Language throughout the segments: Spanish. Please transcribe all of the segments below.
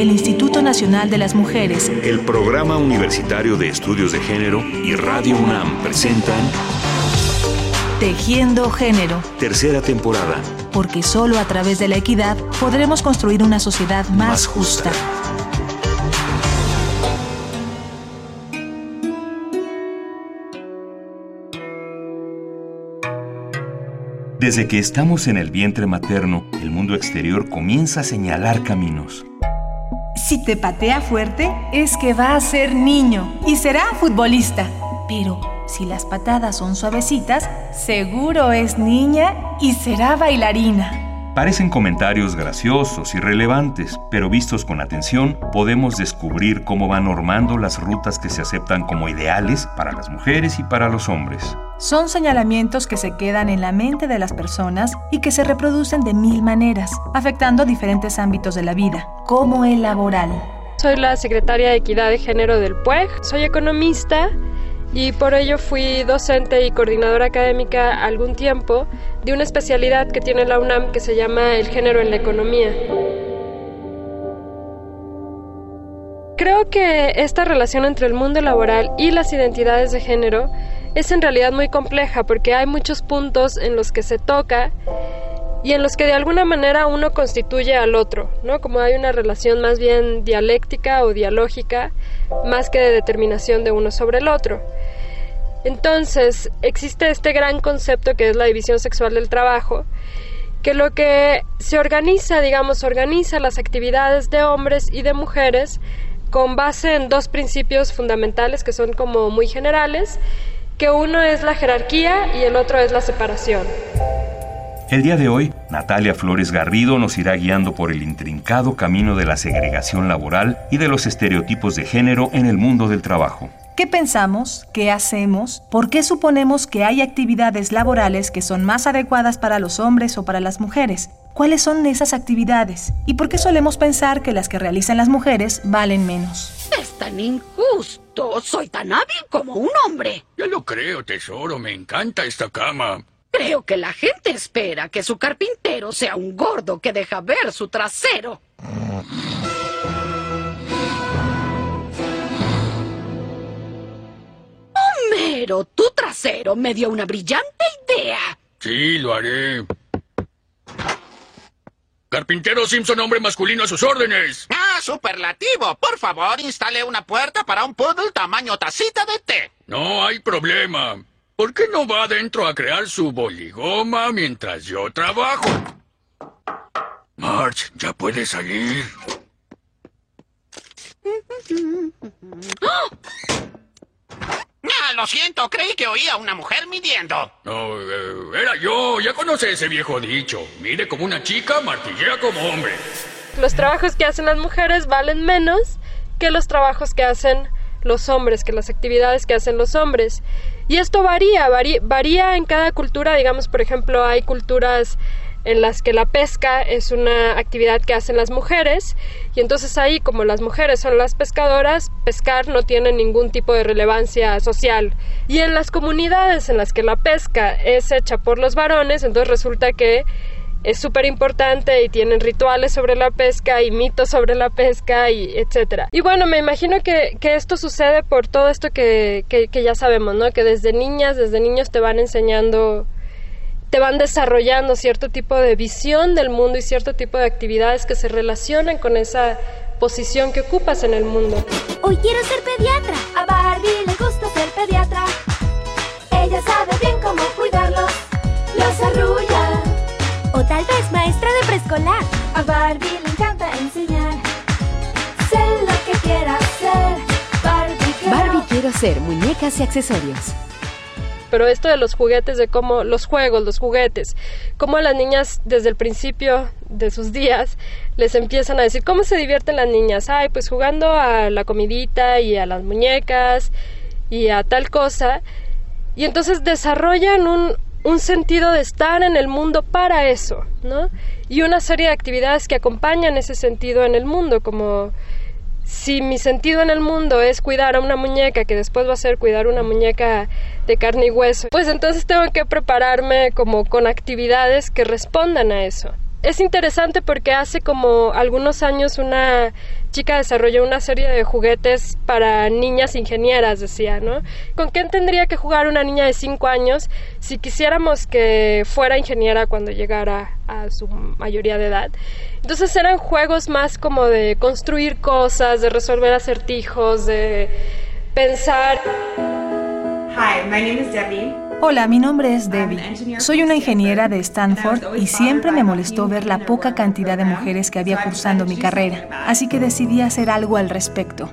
el Instituto Nacional de las Mujeres, el Programa Universitario de Estudios de Género y Radio UNAM presentan Tejiendo Género. Tercera temporada. Porque solo a través de la equidad podremos construir una sociedad más, justa. Desde que estamos en el vientre materno, el mundo exterior comienza a señalar caminos. Si te patea fuerte, es que va a ser niño y será futbolista. Pero si las patadas son suavecitas, seguro es niña y será bailarina. Parecen comentarios graciosos y relevantes, pero vistos con atención podemos descubrir cómo van normando las rutas que se aceptan como ideales para las mujeres y para los hombres. Son señalamientos que se quedan en la mente de las personas y que se reproducen de mil maneras, afectando diferentes ámbitos de la vida, como el laboral. Soy la secretaria de Equidad de Género del PUEG, soy economista y por ello fui docente y coordinadora académica algún tiempo de una especialidad que tiene la UNAM que se llama el género en la economía. Creo que esta relación entre el mundo laboral y las identidades de género es en realidad muy compleja porque hay muchos puntos en los que se toca y en los que de alguna manera uno constituye al otro, ¿no? Como hay una relación más bien dialéctica o dialógica, más que de determinación de uno sobre el otro. Entonces, existe este gran concepto que es la división sexual del trabajo, que lo que se organiza, digamos, organiza las actividades de hombres y de mujeres con base en dos principios fundamentales que son como muy generales, que uno es la jerarquía y el otro es la separación. El día de hoy, Natalia Flores Garrido nos irá guiando por el intrincado camino de la segregación laboral y de los estereotipos de género en el mundo del trabajo. ¿Qué pensamos? ¿Qué hacemos? ¿Por qué suponemos que hay actividades laborales que son más adecuadas para los hombres o para las mujeres? ¿Cuáles son esas actividades? ¿Y por qué solemos pensar que las que realizan las mujeres valen menos? Es tan injusto. Soy tan hábil como un hombre. Ya lo creo, tesoro. Me encanta esta cama. Creo que la gente espera que su carpintero sea un gordo que deja ver su trasero. Homero, tu trasero me dio una brillante idea. Sí, lo haré. Carpintero Simpson, hombre masculino a sus órdenes. Ah, superlativo. Por favor, instale una puerta para un poodle tamaño tacita de té. No hay problema. ¿Por qué no va adentro a crear su boligoma mientras yo trabajo? March, ya puede salir. Ah, lo siento, creí que oía a una mujer midiendo. No, eh, era yo. Ya conoce ese viejo dicho. Mide como una chica, martillea como hombre. Los trabajos que hacen las mujeres valen menos que los trabajos que hacen los hombres, que las actividades que hacen los hombres. Y esto varía, varía, en cada cultura, digamos, por ejemplo, hay culturas en las que la pesca es una actividad que hacen las mujeres y entonces ahí como las mujeres son las pescadoras, pescar no tiene ningún tipo de relevancia social. Y en las comunidades en las que la pesca es hecha por los varones, entonces resulta que es súper importante y tienen rituales sobre la pesca y mitos sobre la pesca y etcétera. Y bueno, me imagino que, que esto sucede por todo esto que, que, que, ya sabemos, ¿no? Que desde niñas, desde niños te van enseñando, te van desarrollando cierto tipo de visión del mundo y cierto tipo de actividades que se relacionan con esa posición que ocupas en el mundo. Hoy quiero ser pediatra. A Barbie le gusta ser pediatra. Ella sabe bien o tal vez maestra de preescolar. A Barbie le encanta enseñar. Sé lo que quiera ser. Barbie quiero, Barbie quiero ser muñecas y accesorios. Pero esto de los juguetes, de cómo los juegos, los juguetes, cómo a las niñas desde el principio de sus días les empiezan a decir cómo se divierten las niñas. Ay, pues jugando a la comidita y a las muñecas y a tal cosa. Y entonces desarrollan un, un sentido de estar en el mundo para eso, ¿no? Y una serie de actividades que acompañan ese sentido en el mundo, como si mi sentido en el mundo es cuidar a una muñeca, que después va a ser cuidar una muñeca de carne y hueso, pues entonces tengo que prepararme como con actividades que respondan a eso. Es interesante porque hace como algunos años una chica desarrolló una serie de juguetes para niñas ingenieras, decía, ¿no? ¿Con quién tendría que jugar una niña de 5 años si quisiéramos que fuera ingeniera cuando llegara a su mayoría de edad? Entonces eran juegos más como de construir cosas, de resolver acertijos, de pensar. Hi, my name is Debbie. Hola, mi nombre es Debbie. Soy una ingeniera de Stanford y siempre me molestó ver la poca cantidad de mujeres que había cursando mi carrera, así que decidí hacer algo al respecto.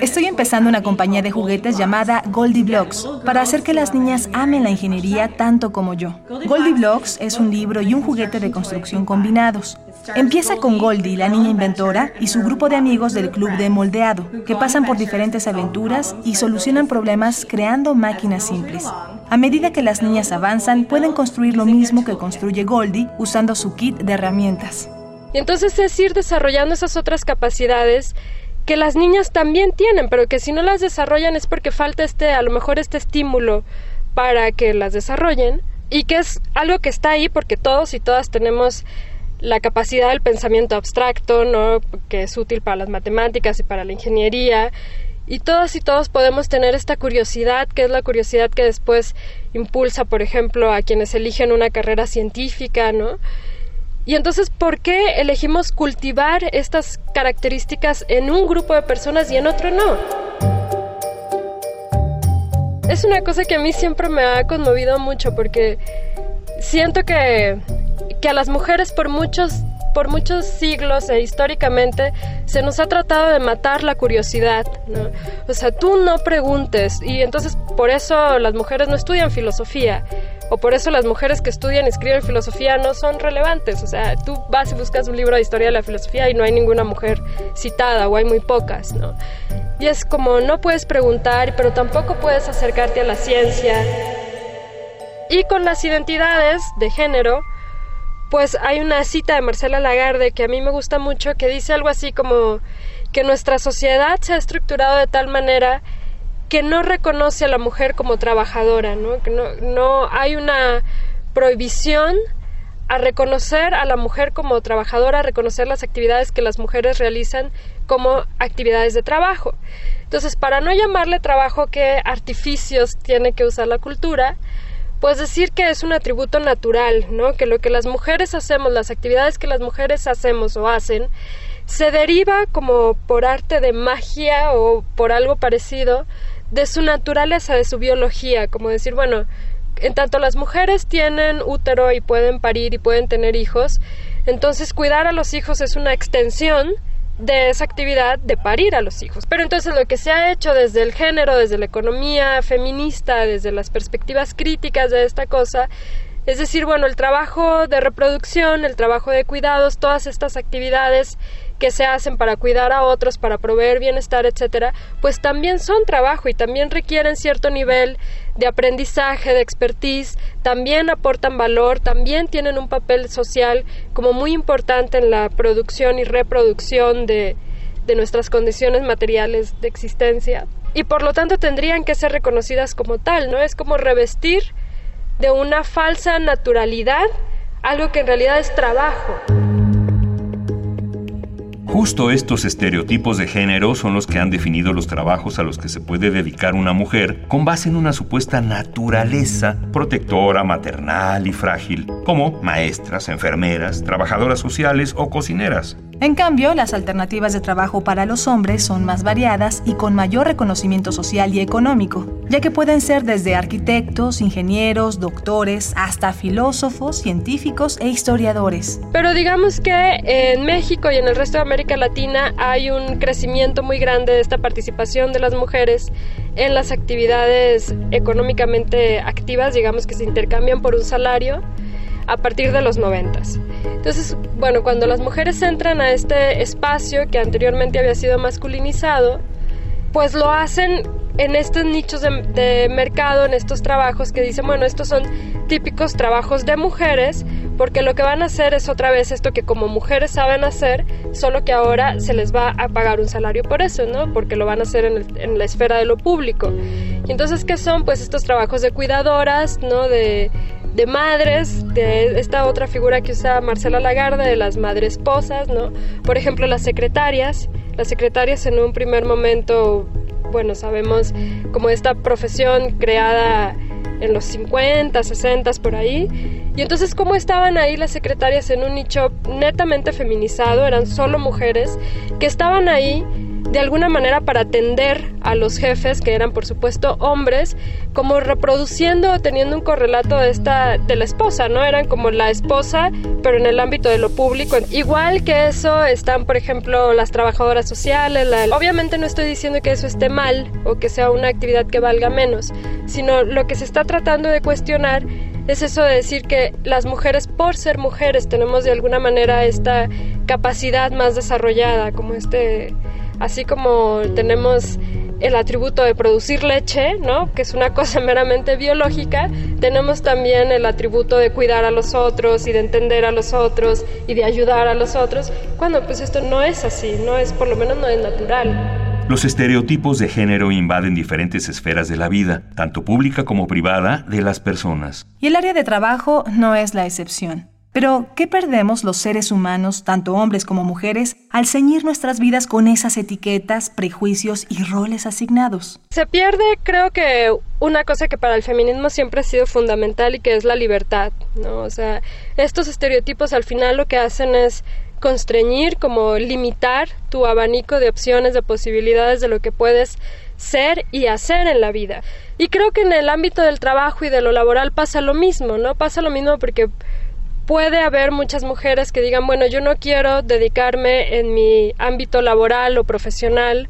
Estoy empezando una compañía de juguetes llamada Goldie Blocks para hacer que las niñas amen la ingeniería tanto como yo. Goldie Blocks es un libro y un juguete de construcción combinados. Empieza con Goldie, la niña inventora, y su grupo de amigos del club de moldeado, que pasan por diferentes aventuras y solucionan problemas creando máquinas simples. A medida que las niñas avanzan, pueden construir lo mismo que construye Goldie usando su kit de herramientas. Y entonces es ir desarrollando esas otras capacidades que las niñas también tienen, pero que si no las desarrollan es porque falta este, a lo mejor este estímulo para que las desarrollen y que es algo que está ahí porque todos y todas tenemos la capacidad del pensamiento abstracto, ¿no? que es útil para las matemáticas y para la ingeniería. Y todas y todos podemos tener esta curiosidad, que es la curiosidad que después impulsa, por ejemplo, a quienes eligen una carrera científica, ¿no? Y entonces, ¿por qué elegimos cultivar estas características en un grupo de personas y en otro no? Es una cosa que a mí siempre me ha conmovido mucho porque siento que que a las mujeres por muchos por muchos siglos e históricamente se nos ha tratado de matar la curiosidad, ¿no? O sea, tú no preguntes y entonces por eso las mujeres no estudian filosofía o por eso las mujeres que estudian y escriben filosofía no son relevantes. O sea, tú vas y buscas un libro de historia de la filosofía y no hay ninguna mujer citada o hay muy pocas. Y es como no puedes preguntar, pero tampoco puedes acercarte a la ciencia. Y con las identidades de género, pues hay una cita de Marcela Lagarde que a mí me gusta mucho que dice algo así como que nuestra sociedad se ha estructurado de tal manera que no reconoce a la mujer como trabajadora, ¿no? Que no, no hay una prohibición a reconocer a la mujer como trabajadora, a reconocer las actividades que las mujeres realizan como actividades de trabajo. Entonces, para no llamarle trabajo, ¿qué artificios tiene que usar la cultura? Pues decir que es un atributo natural, ¿no? Que lo que las mujeres hacemos, las actividades que las mujeres hacemos o hacen, se deriva como por arte de magia o por algo parecido de su naturaleza, de su biología, como decir, bueno, en tanto las mujeres tienen útero y pueden parir y pueden tener hijos, entonces cuidar a los hijos es una extensión de esa actividad de parir a los hijos. Pero entonces lo que se ha hecho desde el género, desde la economía feminista, desde las perspectivas críticas de esta cosa, es decir, bueno, el trabajo de reproducción, el trabajo de cuidados, todas estas actividades que se hacen para cuidar a otros, para proveer bienestar, etcétera, pues también son trabajo y también requieren cierto nivel de aprendizaje, de expertise, también aportan valor, también tienen un papel social como muy importante en la producción y reproducción de, de nuestras condiciones materiales de existencia y por lo tanto tendrían que ser reconocidas como tal, ¿no? Es como revestir de una falsa naturalidad algo que en realidad es trabajo. Justo estos estereotipos de género son los que han definido los trabajos a los que se puede dedicar una mujer con base en una supuesta naturaleza protectora, maternal y frágil, como maestras, enfermeras, trabajadoras sociales o cocineras. En cambio, las alternativas de trabajo para los hombres son más variadas y con mayor reconocimiento social y económico, ya que pueden ser desde arquitectos, ingenieros, doctores, hasta filósofos, científicos e historiadores. Pero digamos que en México y en el resto de América Latina hay un crecimiento muy grande de esta participación de las mujeres en las actividades económicamente activas, digamos que se intercambian por un salario a partir de los noventas. Entonces, bueno, cuando las mujeres entran a este espacio que anteriormente había sido masculinizado, pues lo hacen en estos nichos de, mercado, en estos trabajos que dicen, bueno, estos son típicos trabajos de mujeres, porque lo que van a hacer es otra vez esto que como mujeres saben hacer, solo que ahora se les va a pagar un salario por eso, ¿no? Porque lo van a hacer en, en la esfera de lo público. Y entonces, ¿qué son? Pues estos trabajos de cuidadoras, ¿no? De de madres, de esta otra figura que usa Marcela Lagarde, de las madres esposas, ¿no? Por ejemplo, las secretarias. Las secretarias en un primer momento, bueno, sabemos como esta profesión creada en los 50, 60 por ahí. Y entonces, ¿cómo estaban ahí las secretarias en un nicho netamente feminizado? Eran solo mujeres que estaban ahí de alguna manera para atender a los jefes, que eran por supuesto hombres, como reproduciendo o teniendo un correlato de esta de la esposa, ¿no? Eran como la esposa, pero en el ámbito de lo público. Igual que eso están, por ejemplo, las trabajadoras sociales. Obviamente no estoy diciendo que eso esté mal o que sea una actividad que valga menos, sino lo que se está tratando de cuestionar es eso de decir que las mujeres, por ser mujeres, tenemos de alguna manera esta capacidad más desarrollada, como este así como tenemos el atributo de producir leche, ¿no? que es una cosa meramente biológica, tenemos también el atributo de cuidar a los otros y de entender a los otros y de ayudar a los otros, cuando pues esto no es así, no es por lo menos no es natural. Los estereotipos de género invaden diferentes esferas de la vida, tanto pública como privada, de las personas. Y el área de trabajo no es la excepción. Pero, ¿qué perdemos los seres humanos, tanto hombres como mujeres, al ceñir nuestras vidas con esas etiquetas, prejuicios y roles asignados? Se pierde, creo que, una cosa que para el feminismo siempre ha sido fundamental y que es la libertad, ¿no? O sea, estos estereotipos al final lo que hacen es constreñir, como limitar tu abanico de opciones, de posibilidades de lo que puedes ser y hacer en la vida. Y creo que en el ámbito del trabajo y de lo laboral pasa lo mismo, ¿no? Pasa lo mismo porque puede haber muchas mujeres que digan, bueno, yo no quiero dedicarme en mi ámbito laboral o profesional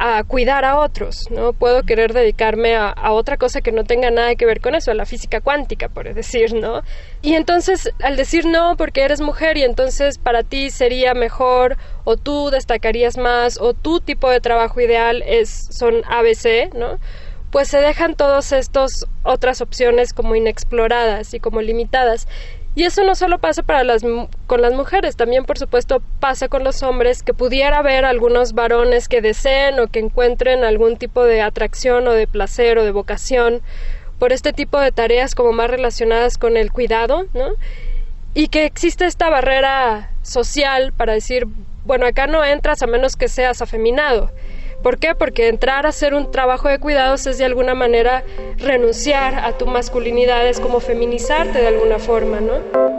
a cuidar a otros, ¿no? Puedo querer dedicarme a, otra cosa que no tenga nada que ver con eso, a la física cuántica, por decir, ¿no? Y entonces, al decir no, porque eres mujer y entonces para ti sería mejor, o tú destacarías más, o tu tipo de trabajo ideal es, son ABC, ¿no? Pues se dejan todas estas otras opciones como inexploradas y como limitadas. Y eso no solo pasa para las, con las mujeres, también por supuesto pasa con los hombres, que pudiera haber algunos varones que deseen o que encuentren algún tipo de atracción o de placer o de vocación por este tipo de tareas como más relacionadas con el cuidado, ¿no? Y que existe esta barrera social para decir, bueno, acá no entras a menos que seas afeminado. ¿Por qué? Porque entrar a hacer un trabajo de cuidados es de alguna manera renunciar a tu masculinidad, es como feminizarte de alguna forma, ¿no?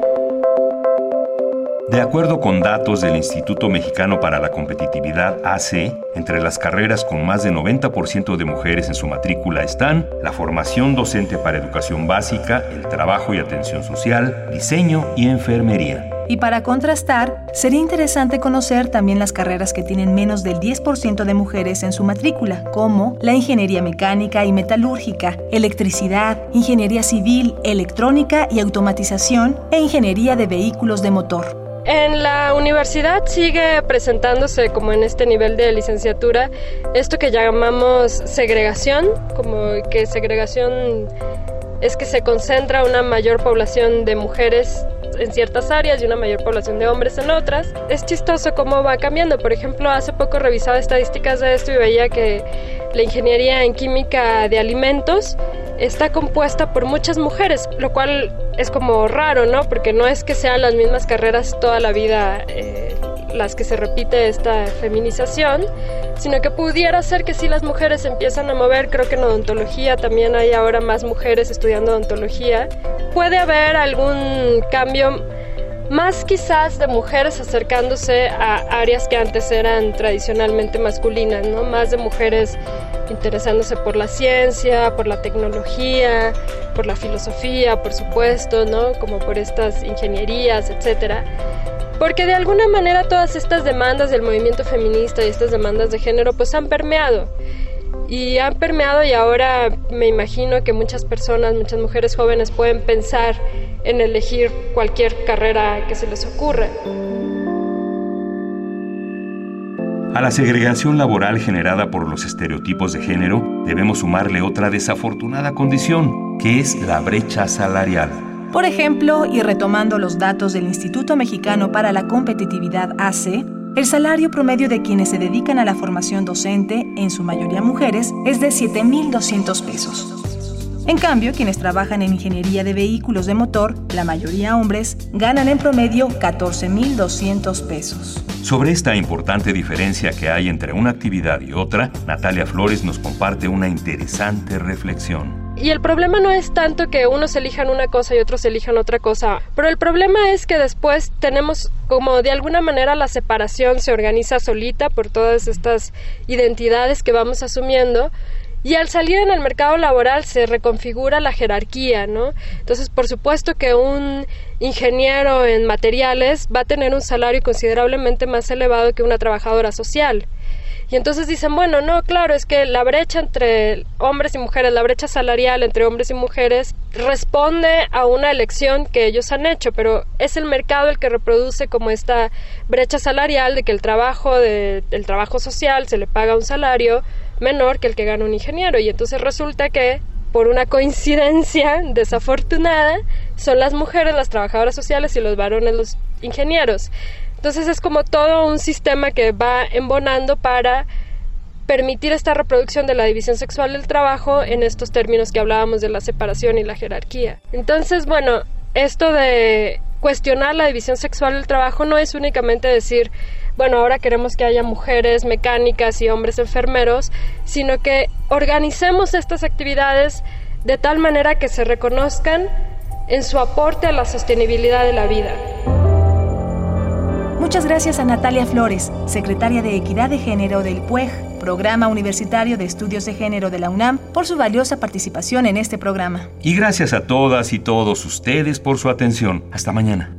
De acuerdo con datos del Instituto Mexicano para la Competitividad AC, entre las carreras con más de 90% de mujeres en su matrícula están la formación docente para educación básica, el trabajo y atención social, diseño y enfermería. Y para contrastar, sería interesante conocer también las carreras que tienen menos del 10% de mujeres en su matrícula, como la ingeniería mecánica y metalúrgica, electricidad, ingeniería civil, electrónica y automatización e ingeniería de vehículos de motor. En la universidad sigue presentándose como en este nivel de licenciatura esto que llamamos segregación, como que segregación es que se concentra una mayor población de mujeres en ciertas áreas y una mayor población de hombres en otras. Es chistoso cómo va cambiando. Por ejemplo, hace poco revisaba estadísticas de esto y veía que la ingeniería en química de alimentos está compuesta por muchas mujeres, lo cual es como raro, ¿no? Porque no es que sean las mismas carreras toda la vida eh, las que se repite esta feminización, sino que pudiera ser que si las mujeres empiezan a mover, creo que en odontología también hay ahora más mujeres estudiando odontología, puede haber algún cambio más quizás de mujeres acercándose a áreas que antes eran tradicionalmente masculinas, ¿no? Más de mujeres interesándose por la ciencia, por la tecnología, por la filosofía, por supuesto, ¿no? Como por estas ingenierías, etcétera. Porque de alguna manera todas estas demandas del movimiento feminista y estas demandas de género pues han permeado. Y han permeado y ahora me imagino que muchas personas, muchas mujeres jóvenes pueden pensar en elegir cualquier carrera que se les ocurra. A la segregación laboral generada por los estereotipos de género debemos sumarle otra desafortunada condición, que es la brecha salarial. Por ejemplo, y retomando los datos del Instituto Mexicano para la Competitividad AC, el salario promedio de quienes se dedican a la formación docente, en su mayoría mujeres, es de 7.200 pesos. En cambio, quienes trabajan en ingeniería de vehículos de motor, la mayoría hombres, ganan en promedio 14.200 pesos. Sobre esta importante diferencia que hay entre una actividad y otra, Natalia Flores nos comparte una interesante reflexión. Y el problema no es tanto que unos elijan una cosa y otros elijan otra cosa, pero el problema es que después tenemos como de alguna manera la separación se organiza solita por todas estas identidades que vamos asumiendo y al salir en el mercado laboral se reconfigura la jerarquía, ¿no? Entonces, por supuesto que un ingeniero en materiales va a tener un salario considerablemente más elevado que una trabajadora social. Y entonces dicen, bueno, no, claro, es que la brecha entre hombres y mujeres, la brecha salarial entre hombres y mujeres responde a una elección que ellos han hecho, pero es el mercado el que reproduce como esta brecha salarial de que el trabajo de, el trabajo social se le paga un salario menor que el que gana un ingeniero y entonces resulta que por una coincidencia desafortunada son las mujeres las trabajadoras sociales y los varones los ingenieros. Entonces es como todo un sistema que va embonando para permitir esta reproducción de la división sexual del trabajo en estos términos que hablábamos de la separación y la jerarquía. Entonces, bueno, esto de cuestionar la división sexual del trabajo no es únicamente decir bueno, ahora queremos que haya mujeres mecánicas y hombres enfermeros, sino que organicemos estas actividades de tal manera que se reconozcan en su aporte a la sostenibilidad de la vida. Muchas gracias a Natalia Flores, secretaria de Equidad de Género del PUEG, Programa Universitario de Estudios de Género de la UNAM, por su valiosa participación en este programa. Y gracias a todas y todos ustedes por su atención. Hasta mañana